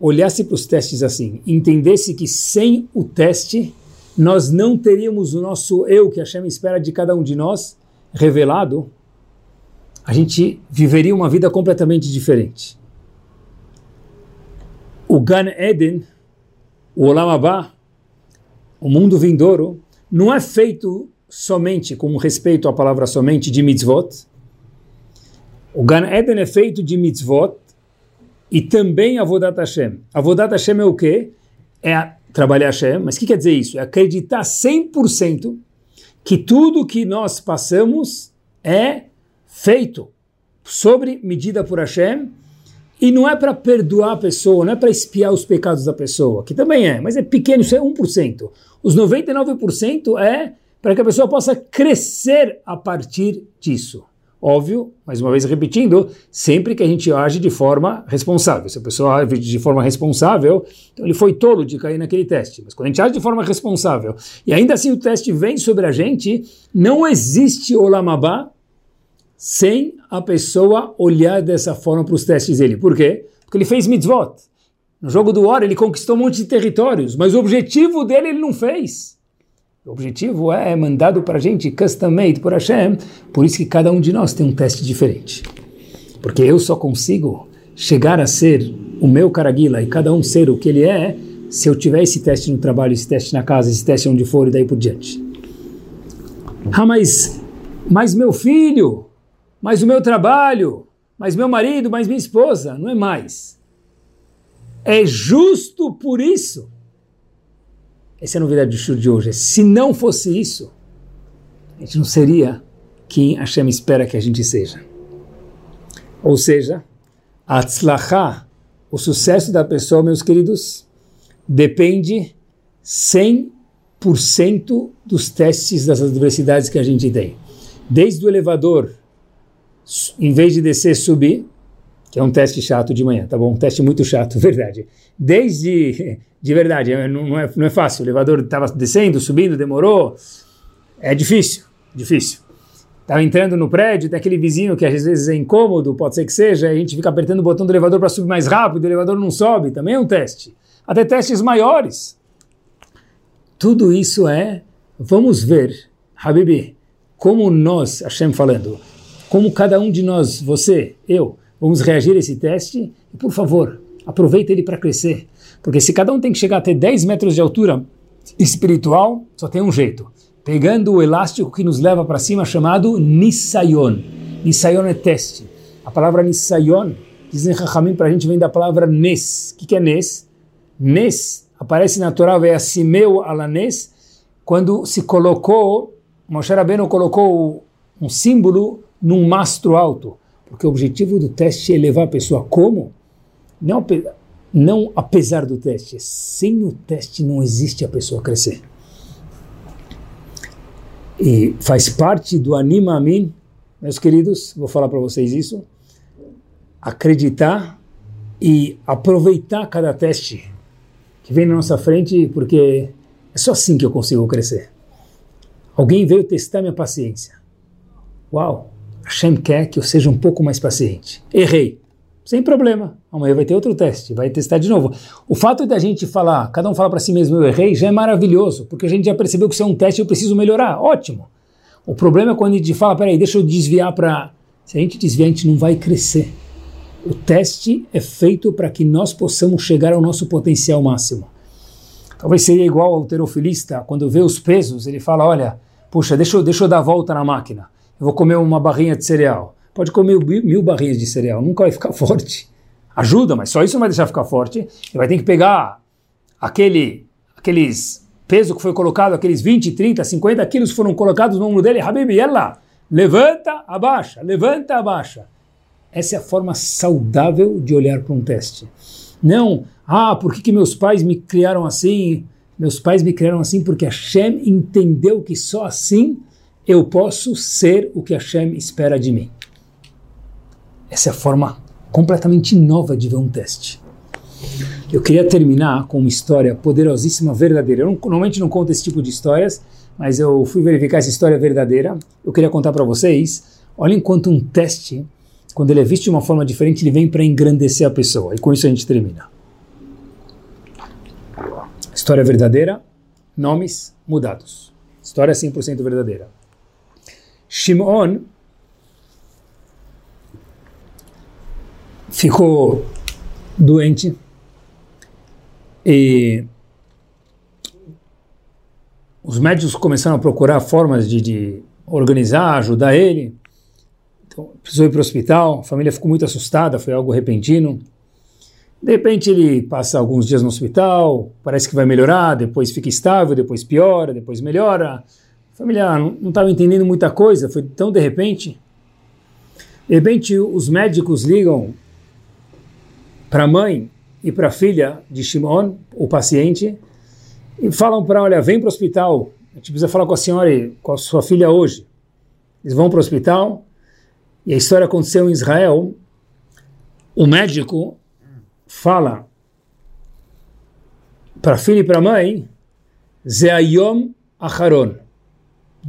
olhasse para os testes assim, entendesse que sem o teste, nós não teríamos o nosso eu que a Hashem espera de cada um de nós, revelado, a gente viveria uma vida completamente diferente. O Gan Eden, o Olam Abba, o mundo vindouro, não é feito somente, com respeito à palavra somente, de mitzvot. O Gan Eden é feito de mitzvot e também Avodat Hashem. Avodat Hashem é o quê? É trabalhar Hashem, mas o que quer dizer isso? É acreditar 100% que tudo que nós passamos é feito sobre medida por Hashem, e não é para perdoar a pessoa, não é para espiar os pecados da pessoa, que também é, mas é pequeno, isso é 1%. Os 99% é para que a pessoa possa crescer a partir disso. Óbvio, mais uma vez repetindo, sempre que a gente age de forma responsável. Se a pessoa age de forma responsável, então ele foi tolo de cair naquele teste. Mas quando a gente age de forma responsável e ainda assim o teste vem sobre a gente, não existe Olamabá sem a pessoa olhar dessa forma para os testes dele. Por quê? Porque ele fez mitzvot. No jogo do War ele conquistou um monte de territórios, mas o objetivo dele ele não fez. O objetivo é mandado para a gente, custom made por Hashem, por isso que cada um de nós tem um teste diferente. Porque eu só consigo chegar a ser o meu Caraguila e cada um ser o que ele é, se eu tiver esse teste no trabalho, esse teste na casa, esse teste onde for e daí por diante. Ah, mas, mas meu filho, mas o meu trabalho, mas meu marido, mas minha esposa, não é mais. É justo por isso essa é a novidade do show de hoje. Se não fosse isso, a gente não seria quem Hashem espera que a gente seja. Ou seja, a tzlachá, o sucesso da pessoa, meus queridos, depende 100% dos testes das adversidades que a gente tem. Desde o elevador, em vez de descer, subir, que é um teste chato de manhã, tá bom? Um teste muito chato, verdade. Desde de verdade, é, não é, não é fácil. O elevador estava descendo, subindo, demorou. É difícil, difícil. Estava entrando no prédio, tem aquele vizinho que às vezes é incômodo, pode ser que seja, a gente fica apertando o botão do elevador para subir mais rápido, o elevador não sobe, também é um teste. Até testes maiores. Tudo isso é, vamos ver, Habibi, como nós, Hashem falando, como cada um de nós, você, eu, vamos reagir a esse teste, e por favor, aproveita ele para crescer. Porque se cada um tem que chegar até 10 metros de altura espiritual, só tem um jeito. Pegando o elástico que nos leva para cima, chamado Nisayon. Nisayon é teste. A palavra Nisayon, dizem Chachamim para a gente, vem da palavra Nes. O que, é Nes? Nes aparece na Torá, é Asimeu Alanes, quando se colocou, Moshe Rabbeinu colocou um símbolo num mastro alto. Porque o objetivo do teste é levar a pessoa como? Não não apesar do teste. Sem o teste não existe a pessoa crescer. E faz parte do anima a mim, meus queridos, vou falar para vocês isso, acreditar e aproveitar cada teste que vem na nossa frente, porque é só assim que eu consigo crescer. Alguém veio testar minha paciência. Uau, Hashem quer que eu seja um pouco mais paciente. Errei sem problema. Amanhã vai ter outro teste, vai testar de novo. O fato de a gente falar, cada um falar para si mesmo, eu errei, já é maravilhoso, porque a gente já percebeu que isso é um teste, eu preciso melhorar. Ótimo. O problema é quando a gente fala, peraí, deixa eu desviar para. Se a gente desviar, a gente não vai crescer. O teste é feito para que nós possamos chegar ao nosso potencial máximo. Talvez seria igual ao alterofilista, quando vê os pesos, ele fala: olha, puxa, deixa eu, deixa eu dar a volta na máquina, eu vou comer uma barrinha de cereal pode comer mil barrinhas de cereal, nunca vai ficar forte. Ajuda, mas só isso não vai deixar ficar forte. Ele vai ter que pegar aquele, aqueles peso que foi colocado, aqueles 20, 30, 50 quilos foram colocados no ombro dele, Habib, lá, levanta, abaixa, levanta, abaixa. Essa é a forma saudável de olhar para um teste. Não, ah, por que, que meus pais me criaram assim? Meus pais me criaram assim porque Hashem entendeu que só assim eu posso ser o que Hashem espera de mim. Essa é a forma completamente nova de ver um teste. Eu queria terminar com uma história poderosíssima, verdadeira. Eu normalmente não conto esse tipo de histórias, mas eu fui verificar essa história verdadeira. Eu queria contar para vocês. Olhem quanto um teste, quando ele é visto de uma forma diferente, ele vem para engrandecer a pessoa. E com isso a gente termina. História verdadeira, nomes mudados. História 100% verdadeira. Shimon ficou doente e os médicos começaram a procurar formas de, de organizar, ajudar ele. Então, precisou ir para o hospital, a família ficou muito assustada, foi algo repentino. De repente ele passa alguns dias no hospital, parece que vai melhorar, depois fica estável, depois piora, depois melhora. A família não estava entendendo muita coisa, foi tão de repente. De repente, os médicos ligam para a mãe e para a filha de Shimon, o paciente, e falam para olha, vem para o hospital, a gente precisa falar com a senhora e com a sua filha hoje. Eles vão para o hospital, e a história aconteceu em Israel. O médico fala para a filha e para a mãe, Zeayom Acharon.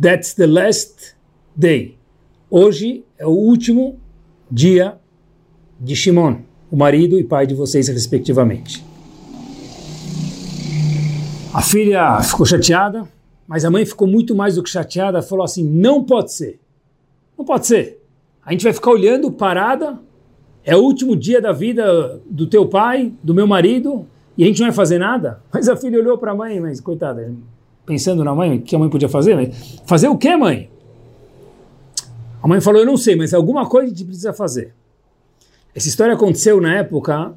That's the last day. Hoje é o último dia de Shimon, o marido e pai de vocês, respectivamente. A filha ficou chateada, mas a mãe ficou muito mais do que chateada, falou assim: não pode ser. Não pode ser. A gente vai ficar olhando parada, é o último dia da vida do teu pai, do meu marido, e a gente não vai fazer nada? Mas a filha olhou para a mãe, mas coitada, pensando na mãe, o que a mãe podia fazer? Mas, fazer o que, mãe? A mãe falou, eu não sei, mas alguma coisa a gente precisa fazer. Essa história aconteceu na época,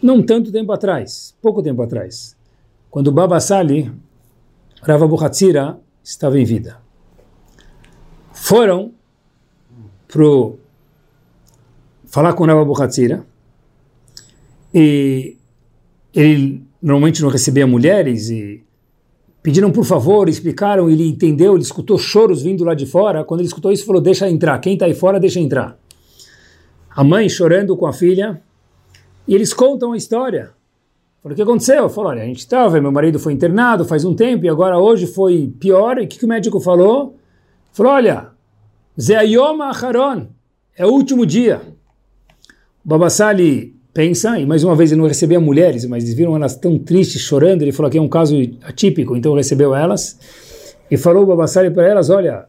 não tanto tempo atrás, pouco tempo atrás, quando Baba Sali, Rava Buhatzira, estava em vida. Foram para falar com Rava Buhatzira, e ele normalmente não recebia mulheres e pediram por favor, explicaram, ele entendeu, ele escutou choros vindo lá de fora. Quando ele escutou isso, falou: Deixa entrar, quem está aí fora, deixa entrar. A mãe chorando com a filha, e eles contam a história. Falou: O que aconteceu? Falou: Olha, a gente estava, meu marido foi internado faz um tempo e agora hoje foi pior. E o que, que o médico falou? Falou: Olha, Zeayom Acharon, é o último dia. O Babassali pensa, e mais uma vez ele não recebia mulheres, mas eles viram elas tão tristes, chorando, ele falou que é um caso atípico, então recebeu elas, e falou o Babassari para elas, olha,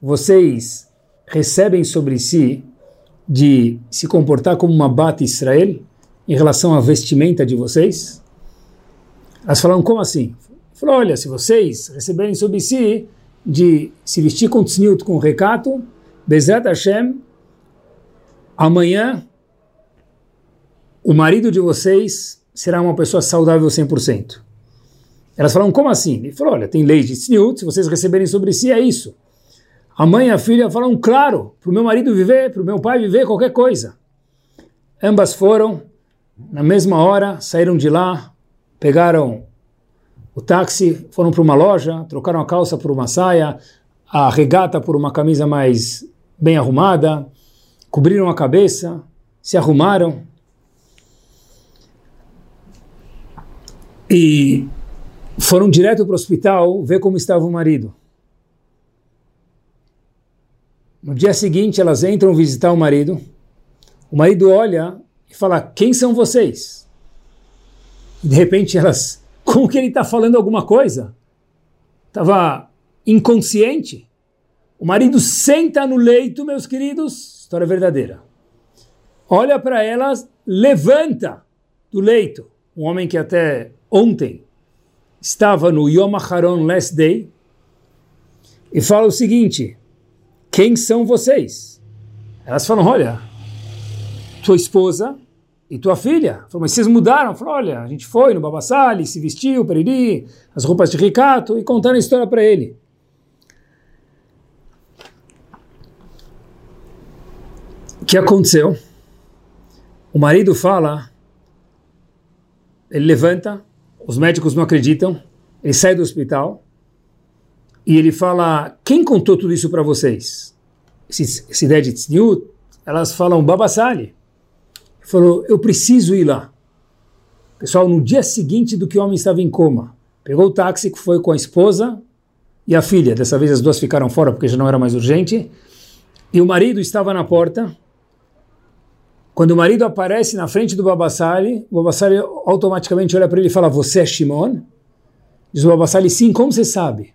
vocês recebem sobre si de se comportar como uma bata Israel em relação à vestimenta de vocês? Elas falaram, como assim? Falou, olha, se vocês receberem sobre si de se vestir com tzniut, com recato, Bezat Hashem, amanhã o marido de vocês será uma pessoa saudável 100%. Elas falaram, como assim? Ele falou, olha, tem lei de tzniut, se vocês receberem sobre si, é isso. A mãe e a filha falaram, claro, para o meu marido viver, para o meu pai viver, qualquer coisa. Ambas foram, na mesma hora, saíram de lá, pegaram o táxi, foram para uma loja, trocaram a calça por uma saia, a regata por uma camisa mais bem arrumada, cobriram a cabeça, se arrumaram, e foram direto para o hospital ver como estava o marido. No dia seguinte, elas entram visitar o marido. O marido olha e fala: Quem são vocês? E de repente elas, como que ele está falando alguma coisa? Estava inconsciente. O marido senta no leito, meus queridos, história verdadeira. Olha para elas, levanta do leito. Um homem que até ontem estava no Yom HaRon Last Day e fala o seguinte: quem são vocês? Elas falam: olha, tua esposa e tua filha. Falam, mas vocês mudaram? Falam, olha, a gente foi no Babassali, se vestiu, periri, as roupas de ricato e contaram a história para ele. O que aconteceu? O marido fala, ele levanta, os médicos não acreditam, ele sai do hospital e ele fala: Quem contou tudo isso para vocês? Essa ideia de tzniut, elas falam Babassali. Ele falou: Eu preciso ir lá. Pessoal, no dia seguinte do que o homem estava em coma, pegou o táxi que foi com a esposa e a filha. Dessa vez as duas ficaram fora porque já não era mais urgente. E o marido estava na porta quando o marido aparece na frente do Babassali, o Babassali automaticamente olha para ele e fala: Você é Shimon? Diz o Babassali: Sim, como você sabe?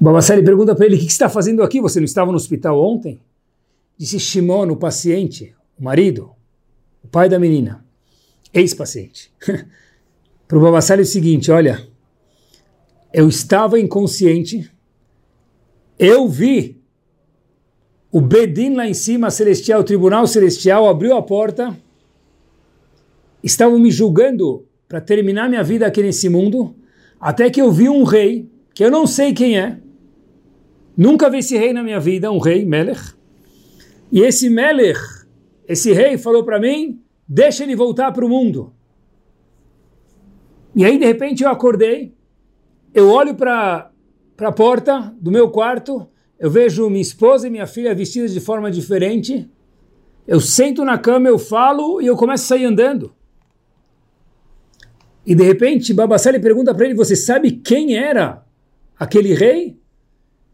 O Babassali pergunta para ele: O que está fazendo aqui? Você não estava no hospital ontem? Disse Shimon, o paciente, o marido, o pai da menina, ex-paciente. para o Babassali é o seguinte: Olha, eu estava inconsciente, eu vi o Bedin lá em cima, celestial, o tribunal celestial, abriu a porta, estavam me julgando para terminar minha vida aqui nesse mundo, até que eu vi um rei, que eu não sei quem é, Nunca vi esse rei na minha vida, um rei, Melech. E esse Melech, esse rei falou para mim, deixa ele voltar para o mundo. E aí, de repente, eu acordei, eu olho para a porta do meu quarto, eu vejo minha esposa e minha filha vestidas de forma diferente, eu sento na cama, eu falo e eu começo a sair andando. E de repente, Babassali pergunta para ele: Você sabe quem era aquele rei?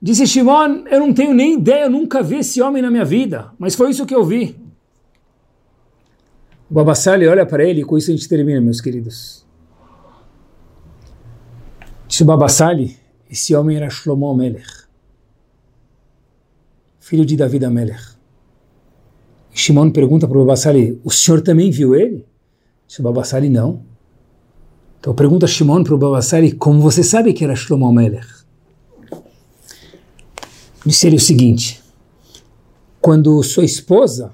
Disse Shimon: Eu não tenho nem ideia, eu nunca vi esse homem na minha vida, mas foi isso que eu vi. O Babassali olha para ele e com isso a gente termina, meus queridos. Disse o Babassali: Esse homem era Shlomo Melech, filho de David Amelech. E Shimon pergunta para o Babassali: O senhor também viu ele? Disse o Babassali: Não. Então pergunta Shimon para o Babassali: Como você sabe que era Shlomo Melech? Ele o seguinte: quando sua esposa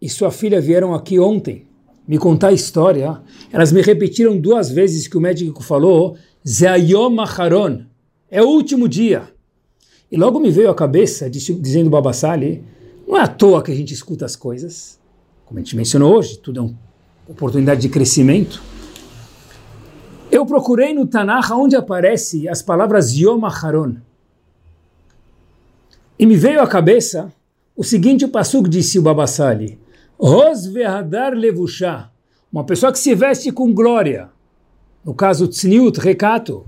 e sua filha vieram aqui ontem me contar a história, elas me repetiram duas vezes que o médico falou, Zeayom Acharon, é o último dia. E logo me veio à cabeça, dizendo Babassali, não é à toa que a gente escuta as coisas, como a gente mencionou hoje, tudo é uma oportunidade de crescimento. Eu procurei no Tanakh onde aparece as palavras Yom Acharon. E me veio à cabeça o seguinte o disse o Babassali, Ros vehadar levushá, uma pessoa que se veste com glória, no caso tzniut, recato,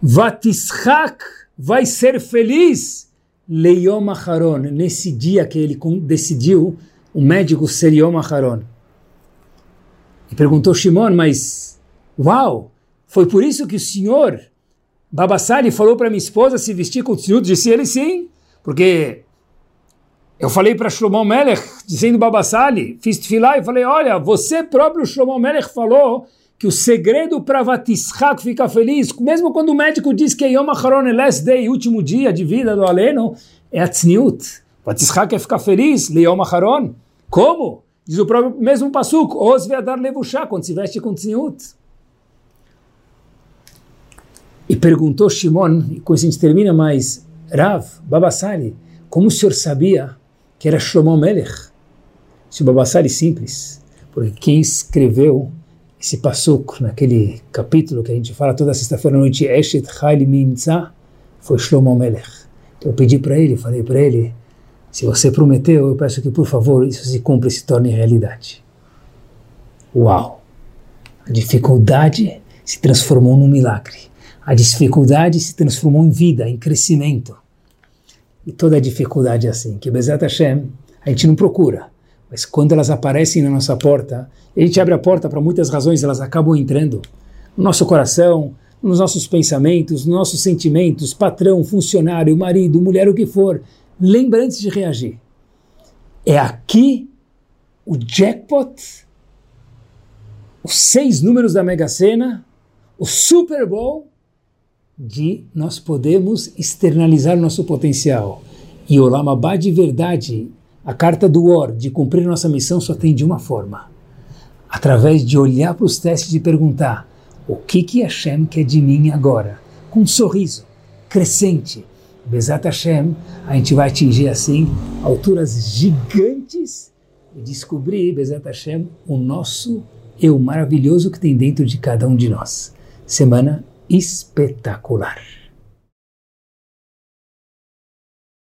vatishak, vai ser feliz, leiom acharon, nesse dia que ele decidiu o médico ser Yom Acharon. E perguntou Shimon, mas, uau, foi por isso que o senhor Babassali falou para minha esposa se vestir com tzniut, disse ele sim, porque eu falei para Shlomo Melech, dizendo Babassali, fiz tefilá e falei, olha, você próprio Shlomo Melech falou que o segredo para Vatishak ficar feliz, mesmo quando o médico diz que Yom HaCharon é last day, último dia de vida do Aleno, é a tzniut. Vatishak é ficar feliz, Yom HaCharon. Como? Diz o próprio mesmo Pasuk, Os ve'adar levushá, quando se veste com tzniut. E perguntou Shimon, e com isso a gente termina, mas Rav, Babassali, como o senhor sabia que era Shlomo Melech? Se o Babassali simples, porque quem escreveu esse passuco naquele capítulo que a gente fala toda sexta-feira à noite, Eshet Chayli foi Shlomo Melech. Então eu pedi para ele, falei para ele, se você prometeu, eu peço que por favor isso se cumpra e se torne realidade. Uau! A dificuldade se transformou num milagre. A dificuldade se transformou em vida, em crescimento. E toda dificuldade é assim, que Bezat Hashem, a gente não procura, mas quando elas aparecem na nossa porta, a gente abre a porta para muitas razões, elas acabam entrando no nosso coração, nos nossos pensamentos, nos nossos sentimentos, patrão, funcionário, marido, mulher, o que for. Lembra antes de reagir. É aqui o jackpot, os seis números da Mega Sena, o Super Bowl de nós podemos externalizar nosso potencial. E o Lamabá de verdade, a carta do Or, de cumprir nossa missão, só tem de uma forma. Através de olhar para os testes e perguntar o que que Hashem quer de mim agora? Com um sorriso crescente. Bezat Hashem, a gente vai atingir assim alturas gigantes e descobrir, Bezat Hashem, o nosso eu maravilhoso que tem dentro de cada um de nós. Semana espectacular.